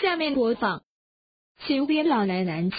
下面播放《请别老来难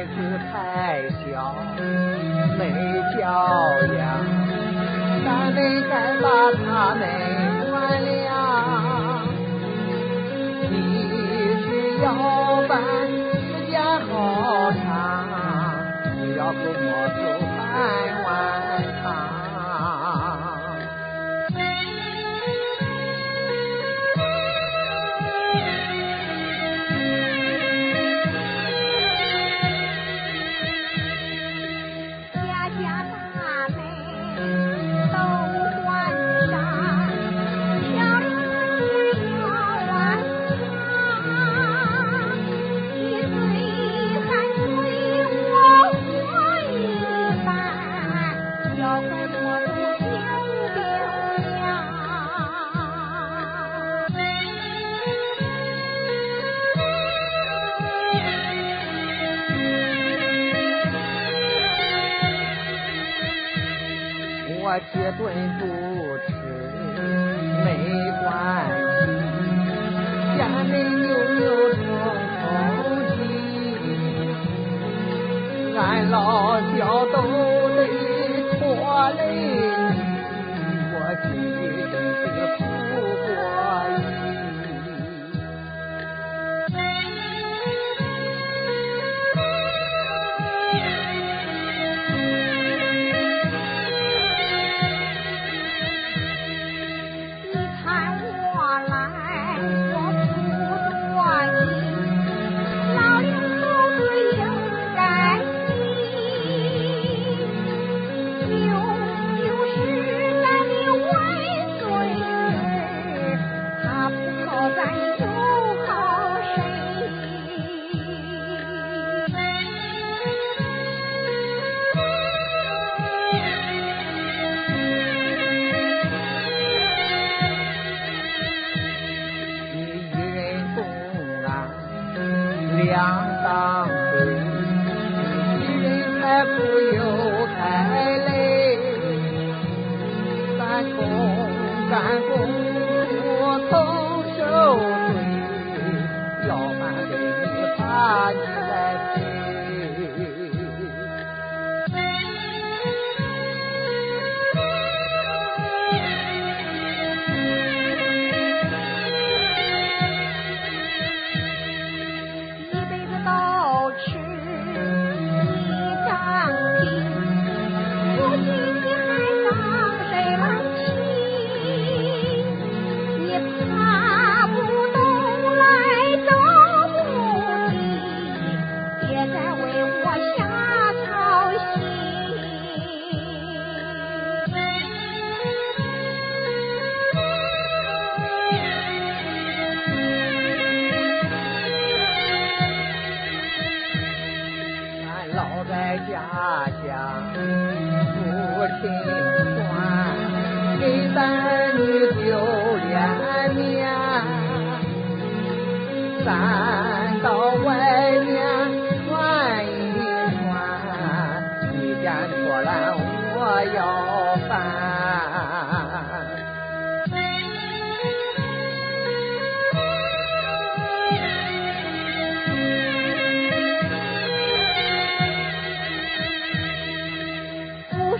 孩子太小没教养咱们该把他们原谅你是要没关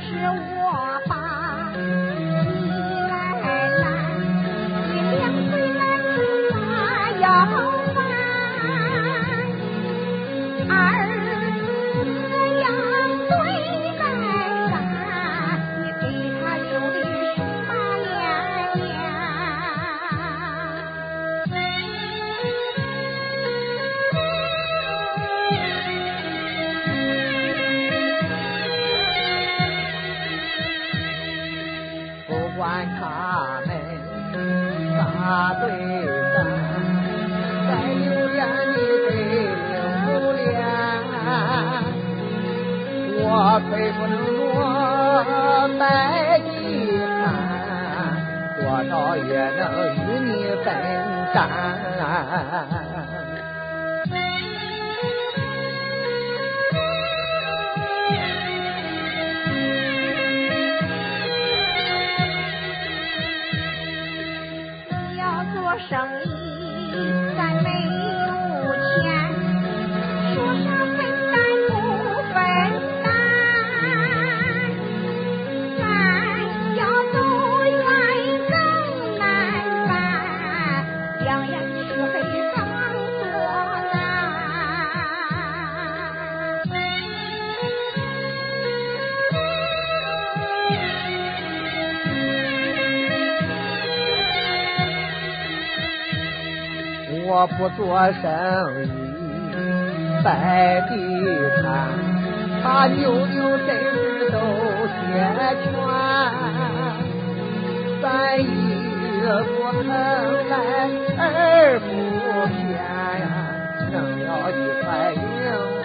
是我把不做生意摆地摊他妞妞身世都牵全咱一不坑来二不骗呀挣了一块零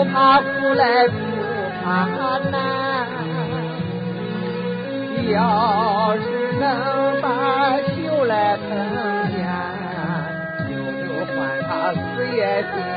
不怕苦来不怕难，要是能把秀来烹煎，就就换他四月心。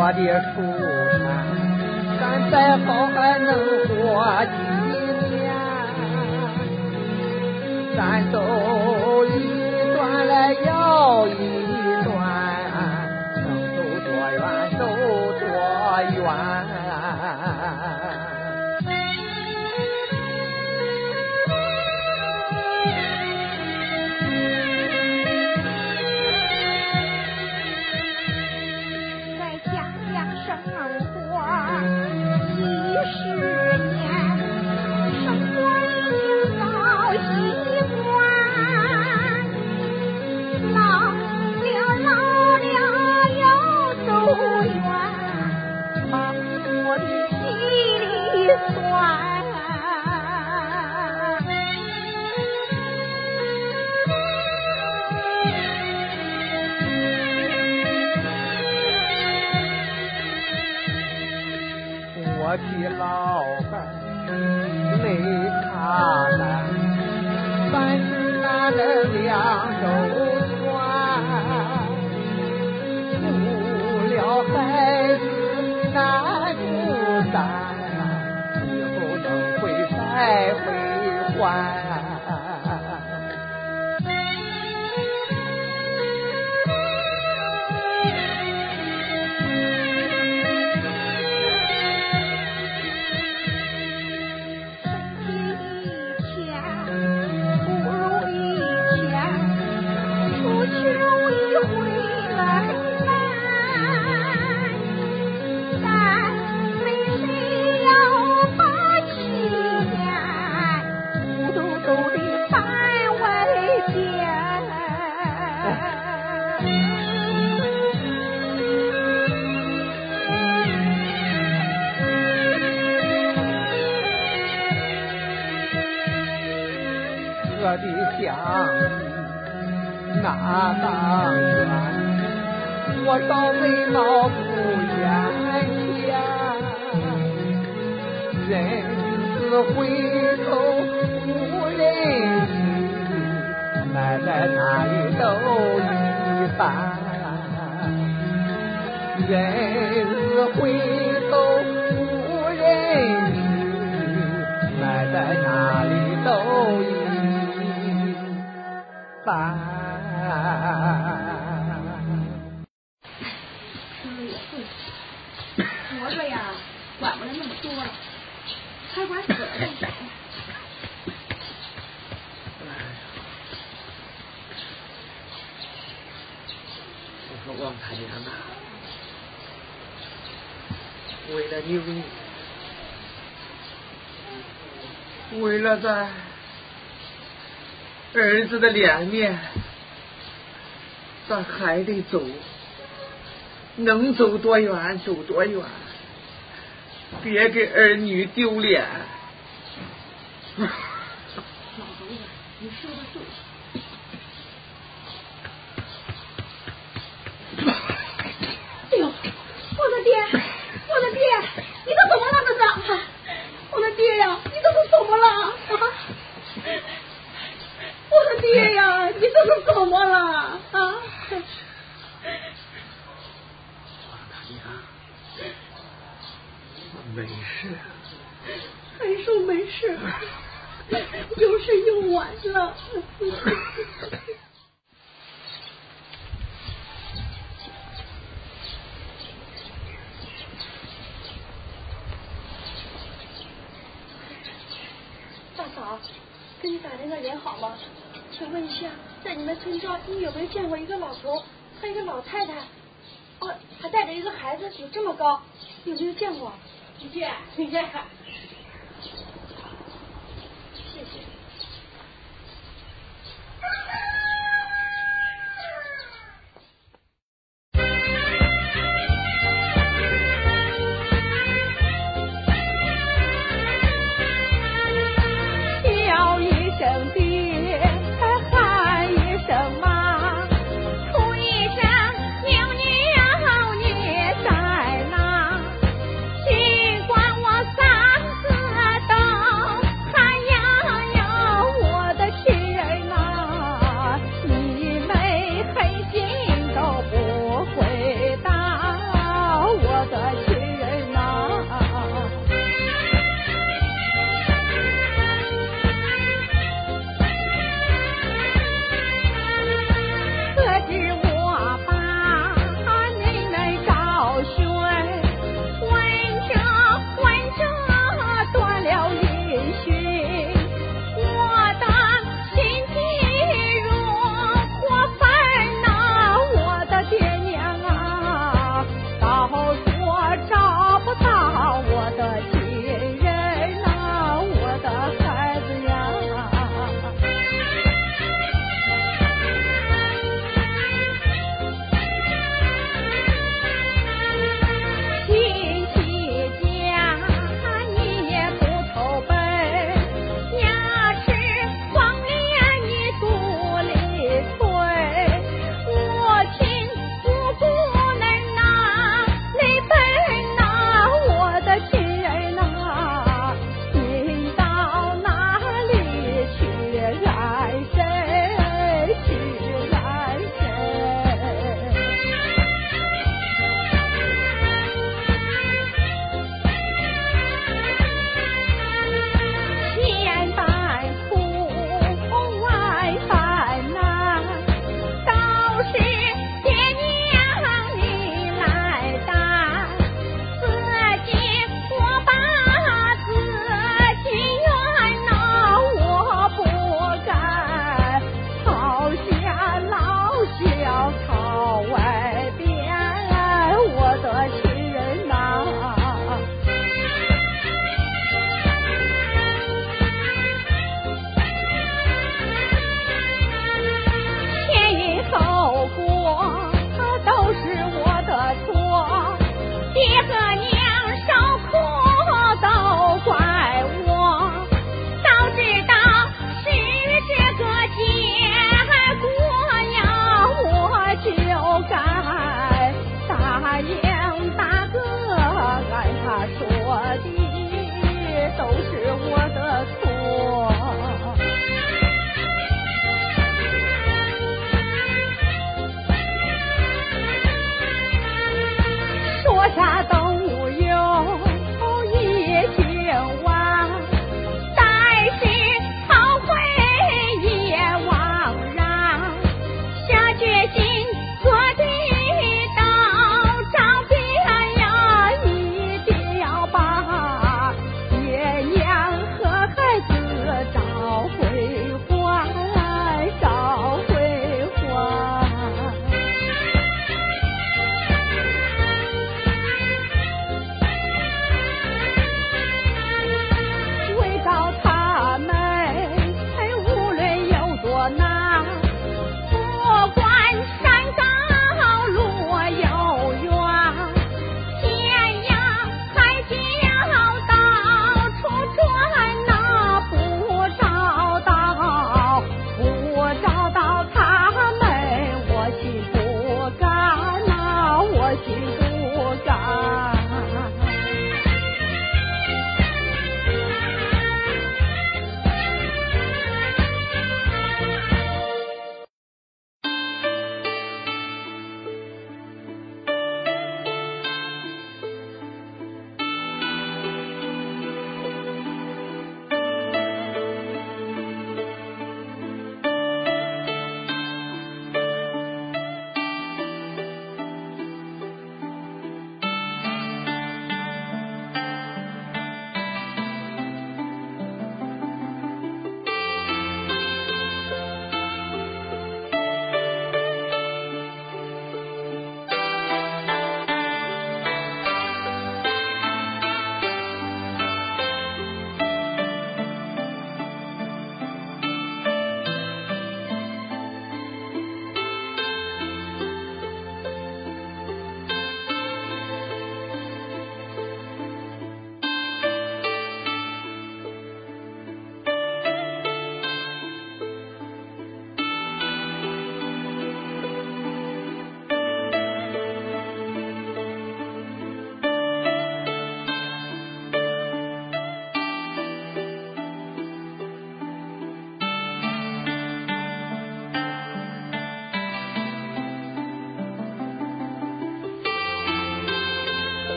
我的出产，咱再好还能活几年？咱走一段来要一大当然，我少眉毛不眼前，人子回头无人知，奶奶哪里都一般。人子回头无人知，奶奶哪里都一般。儿子的脸面，咱还得走，能走多远走多远，别给儿女丢脸。老头子，你说的对。哎呦，我的爹，我的爹，你这怎么那么脏啊？我的爹呀，你这是怎么了啊？我的爹呀，你这是怎么了啊？王大娘，没事。还说没事，有事又晚了。大嫂，给你打听个人好吗？请问一下，在你们村庄，你有没有见过一个老头，和一个老太太？哦，还带着一个孩子，有这么高，有没有见过？没见，没见。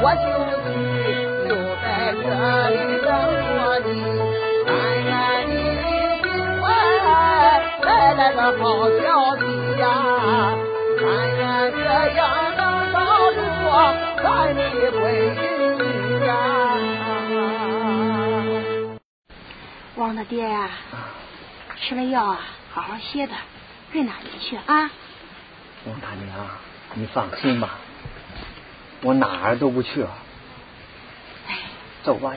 我就去，就在这里等着你。但愿你尽快带来个好消息呀！但愿这样能保住咱的闺女呀！王大爹呀，吃了药啊，好好歇着，别哪里去啊。王大娘，你放心吧，我哪儿都不去了。走吧，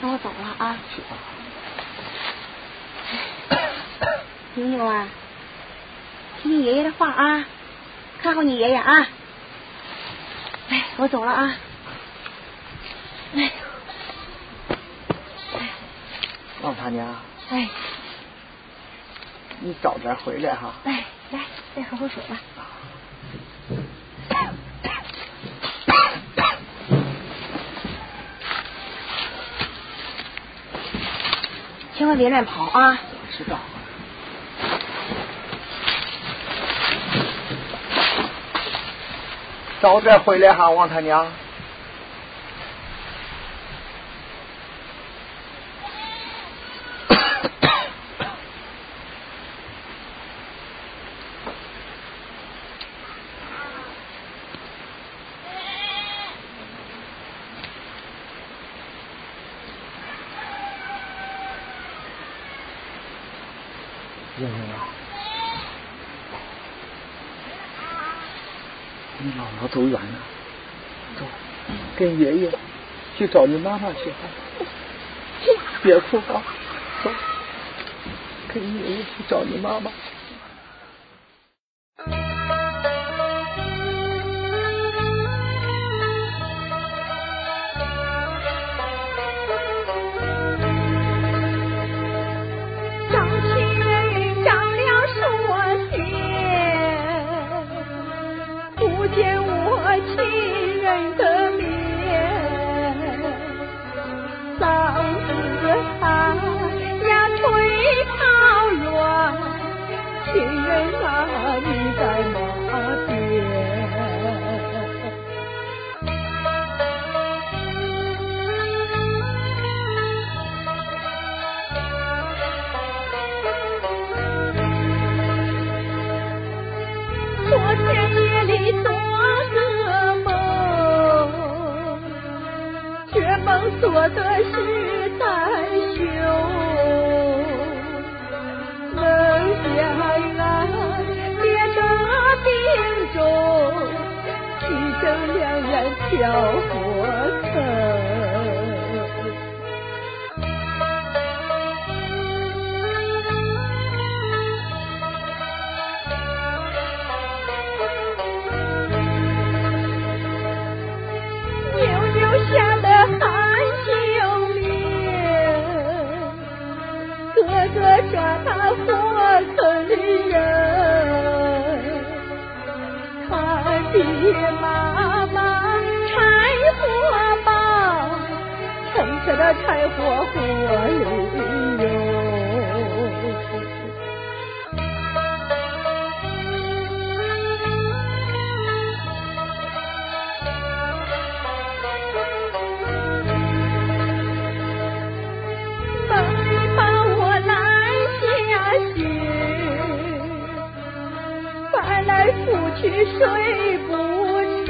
那我走了啊。去吧。牛牛啊，听你爷爷的话啊，看好你爷爷啊。哎，我走了啊。哎。老大娘。哎。你早点回来哈！哎来，再喝口水吧。千万别乱跑啊！知道。早点回来哈，王他娘。走远了，走，跟爷爷去找你妈妈去。别哭啊，走，跟爷爷去找你妈妈。我的十三雄，冷江岸跌着病重，牺牲两岸飘。个唱那河村的人，他的妈妈柴火棒，盛着那柴火和油的人。睡不成，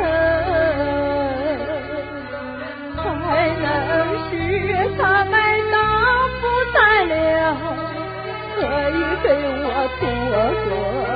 还能使他们当不在了，可以给我做个。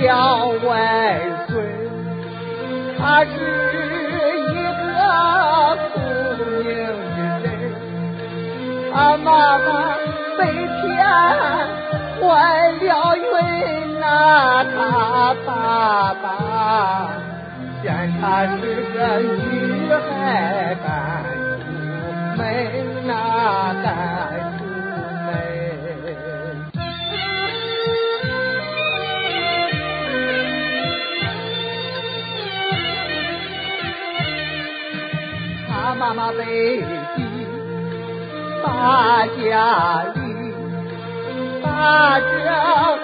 小外孙，他是一个聪明的人，他妈妈被骗怀了孕呐、他爸爸嫌他是个女孩半独没那半。北京，大家里，大家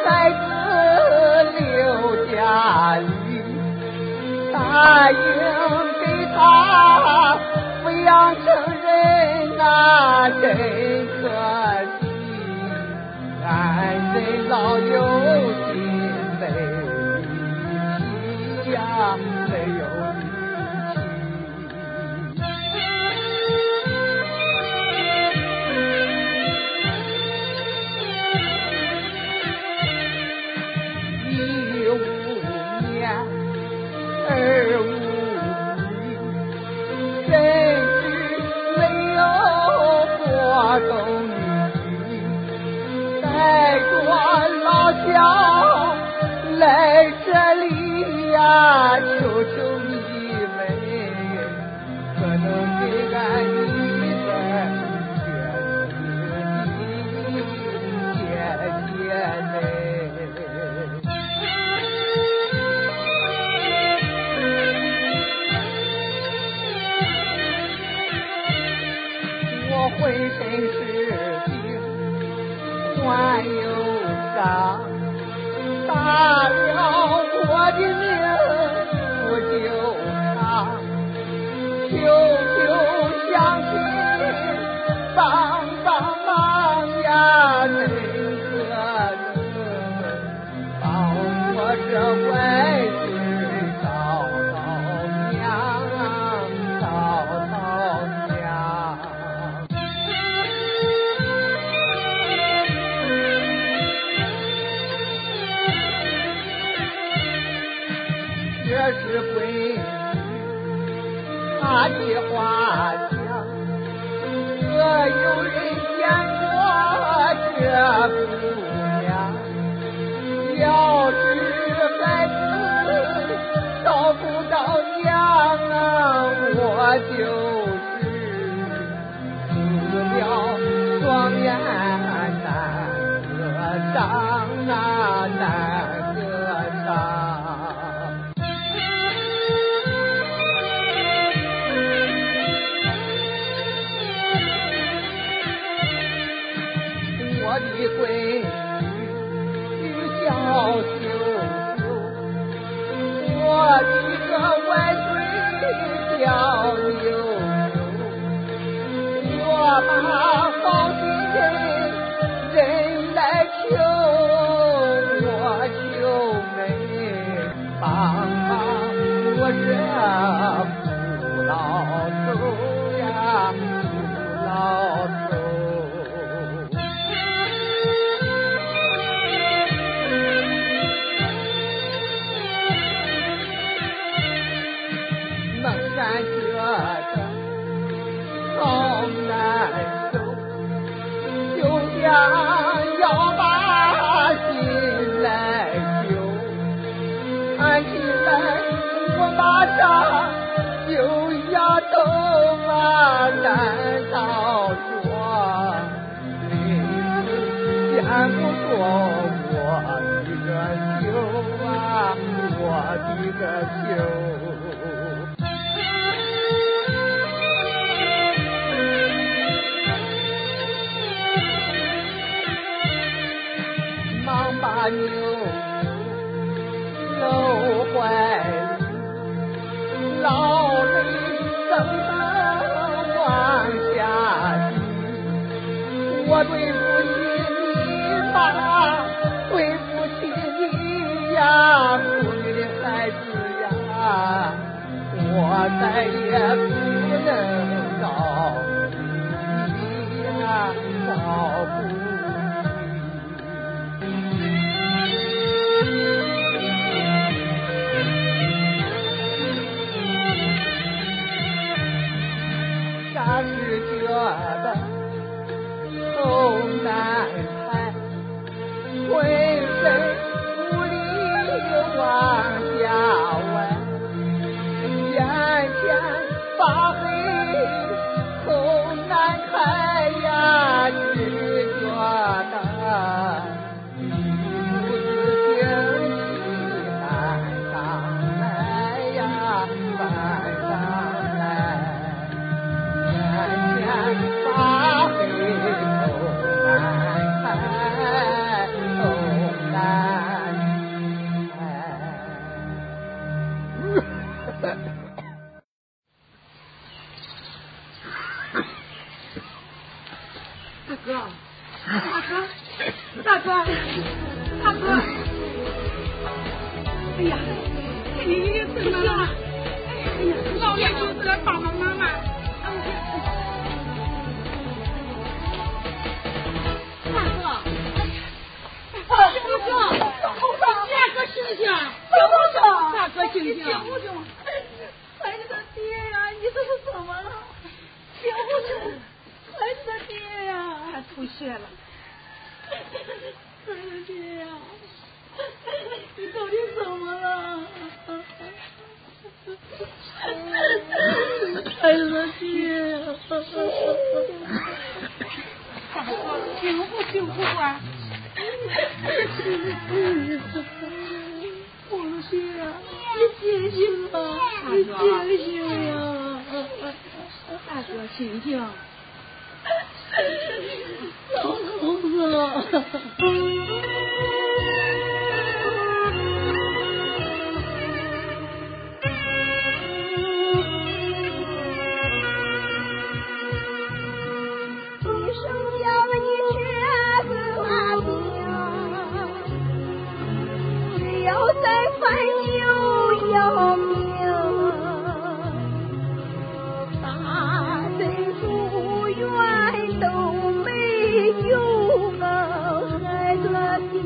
孩子留家里，答应给他抚养成人，那真可惜。俺人老有。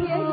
的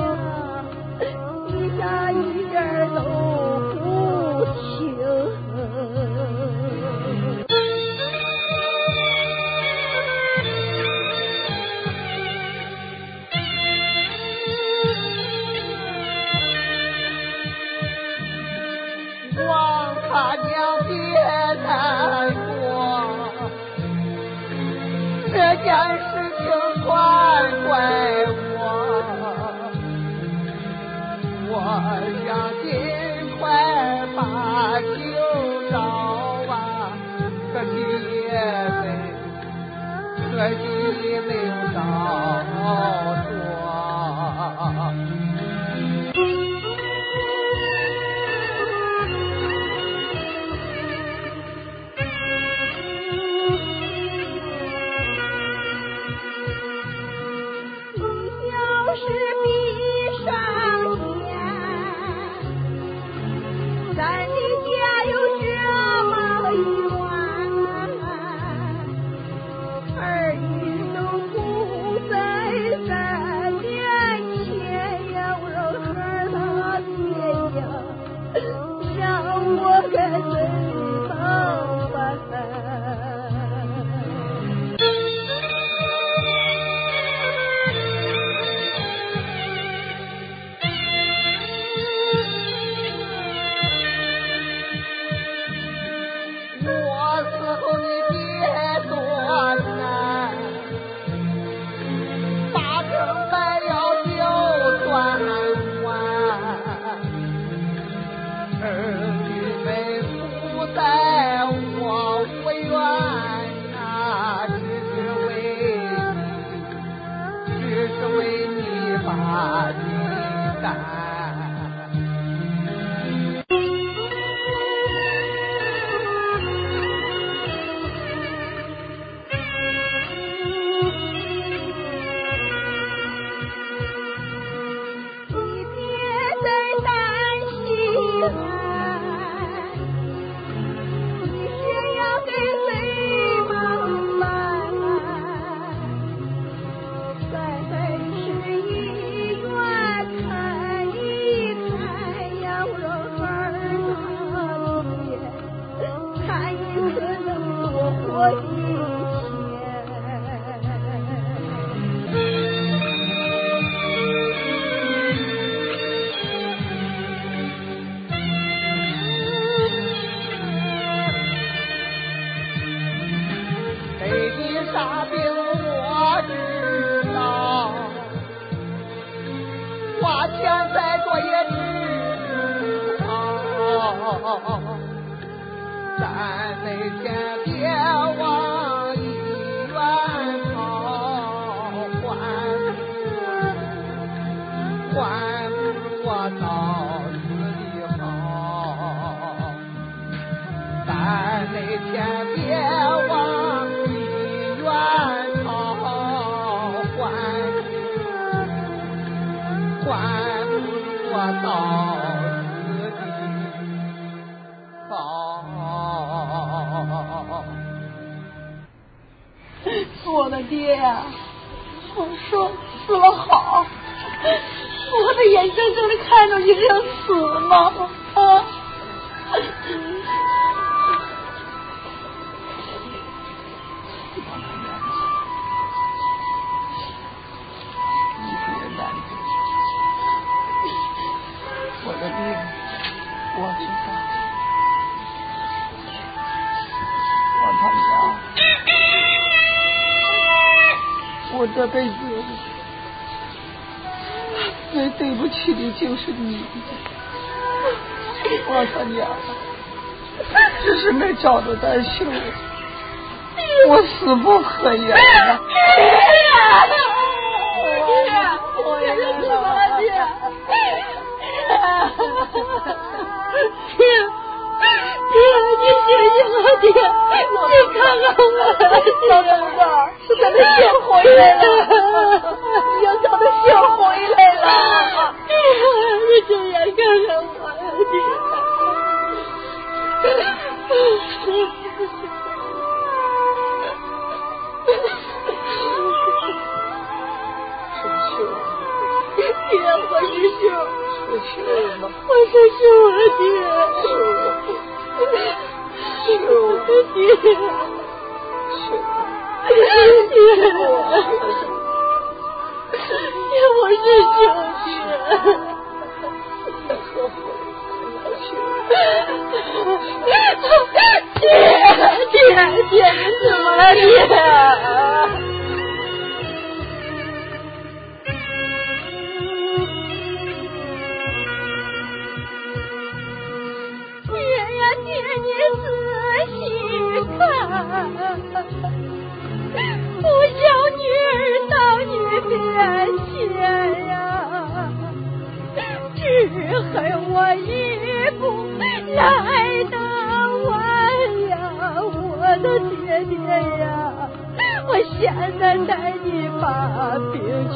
是你，王他娘，只是没找到咱秀，我死不合眼了。我也是死了爹。爹，爹，你醒醒啊爹！你看看我，小东子是咱的血回来了，你要咱的血回来了。你睁眼看看我呀，爹，我是秀。是秀吗？我是秀儿爹，爹，爹，爹，我是秀爹。爹，爹，爹，你怎么了，爹？爹呀爹，你仔细看，不孝女儿到你面前呀，我一步来得晚呀，我的爹爹呀，我现在带你把病去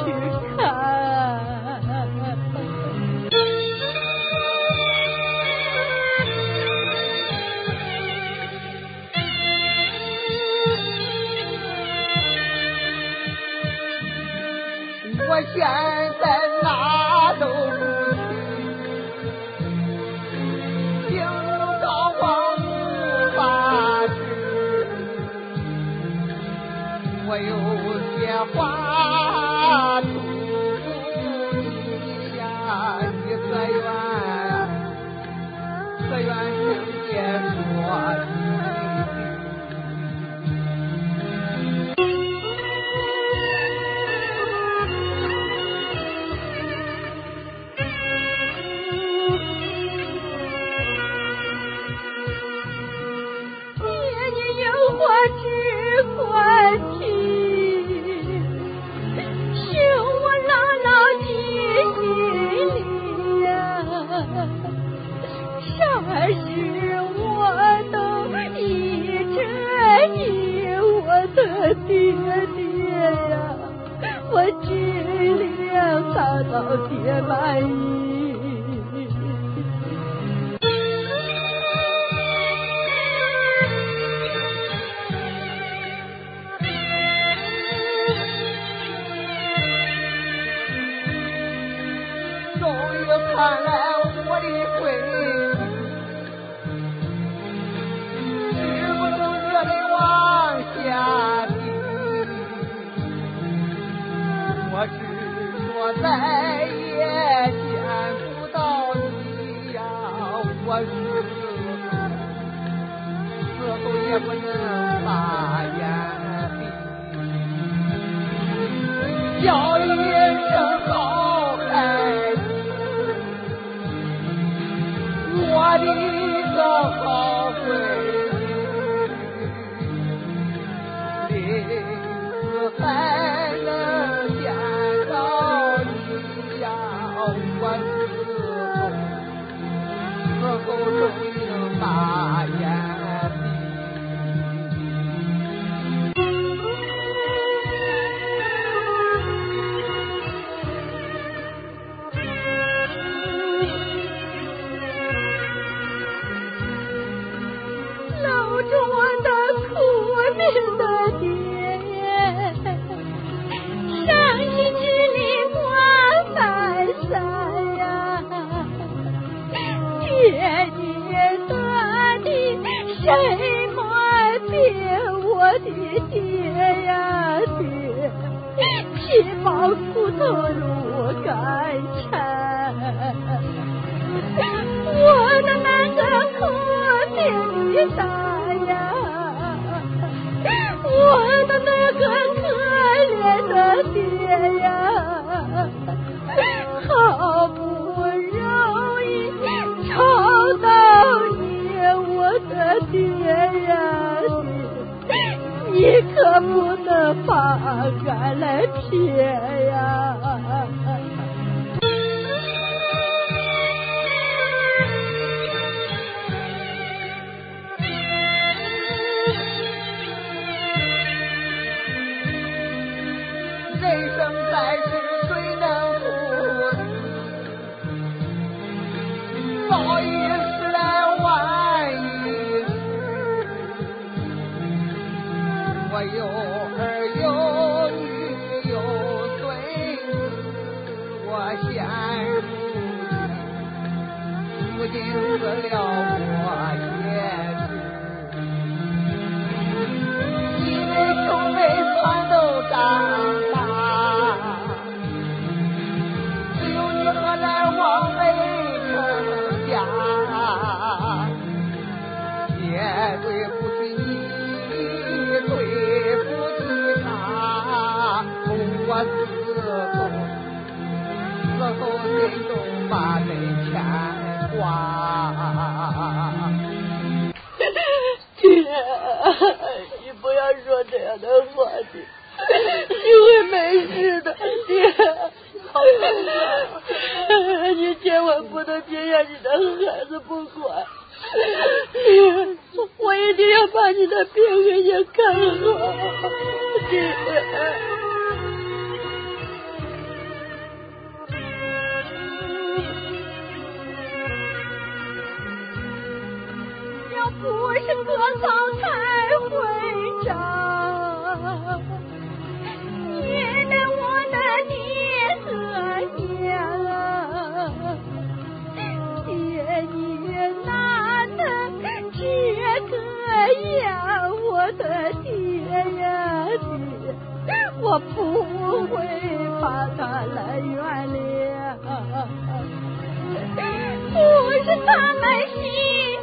是他们心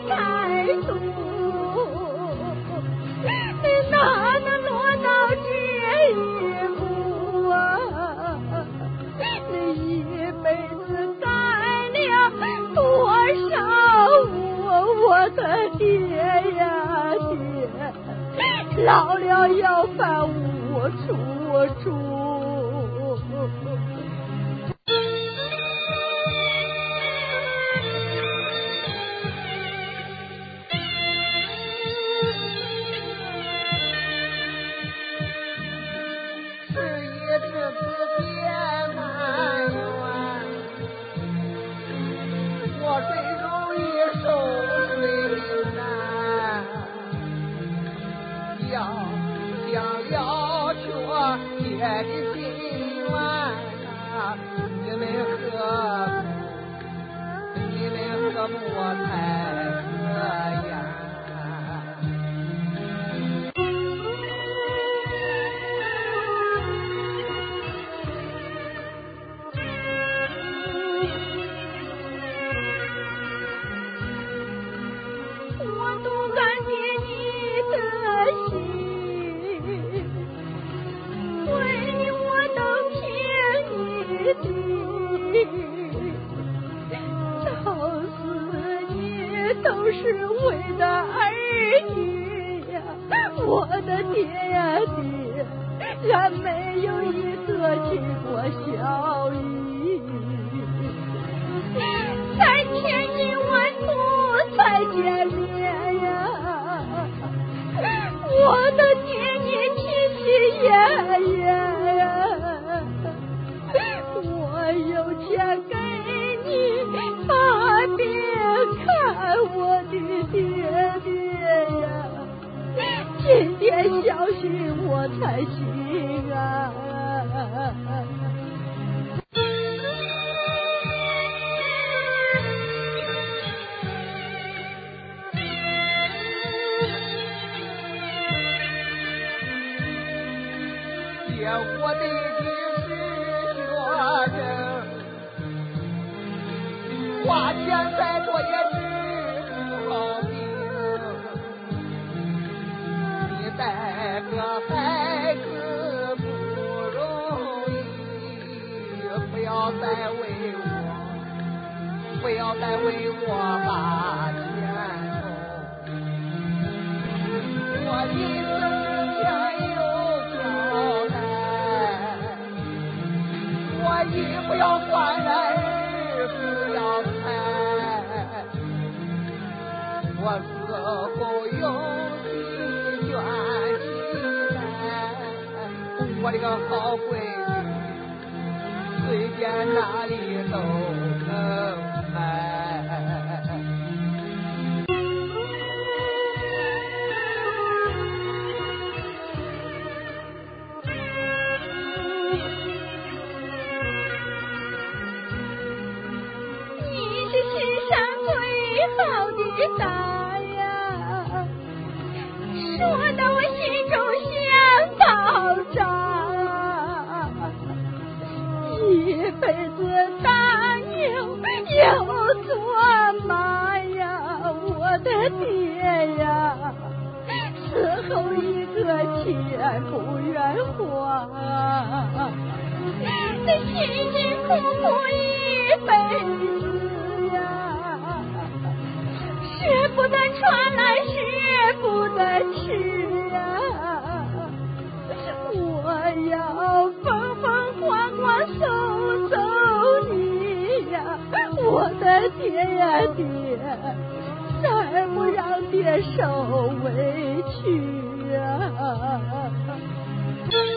太毒，你哪能落到这一步啊？你一辈子干了多少务？我的爹呀爹，老了要翻屋出租。我欠不愿还，你辛辛苦苦一辈子呀，舍不得穿来，舍不得吃呀。我要风风光光收走你呀，我的爹呀爹，再不让爹受委屈。啊啊啊啊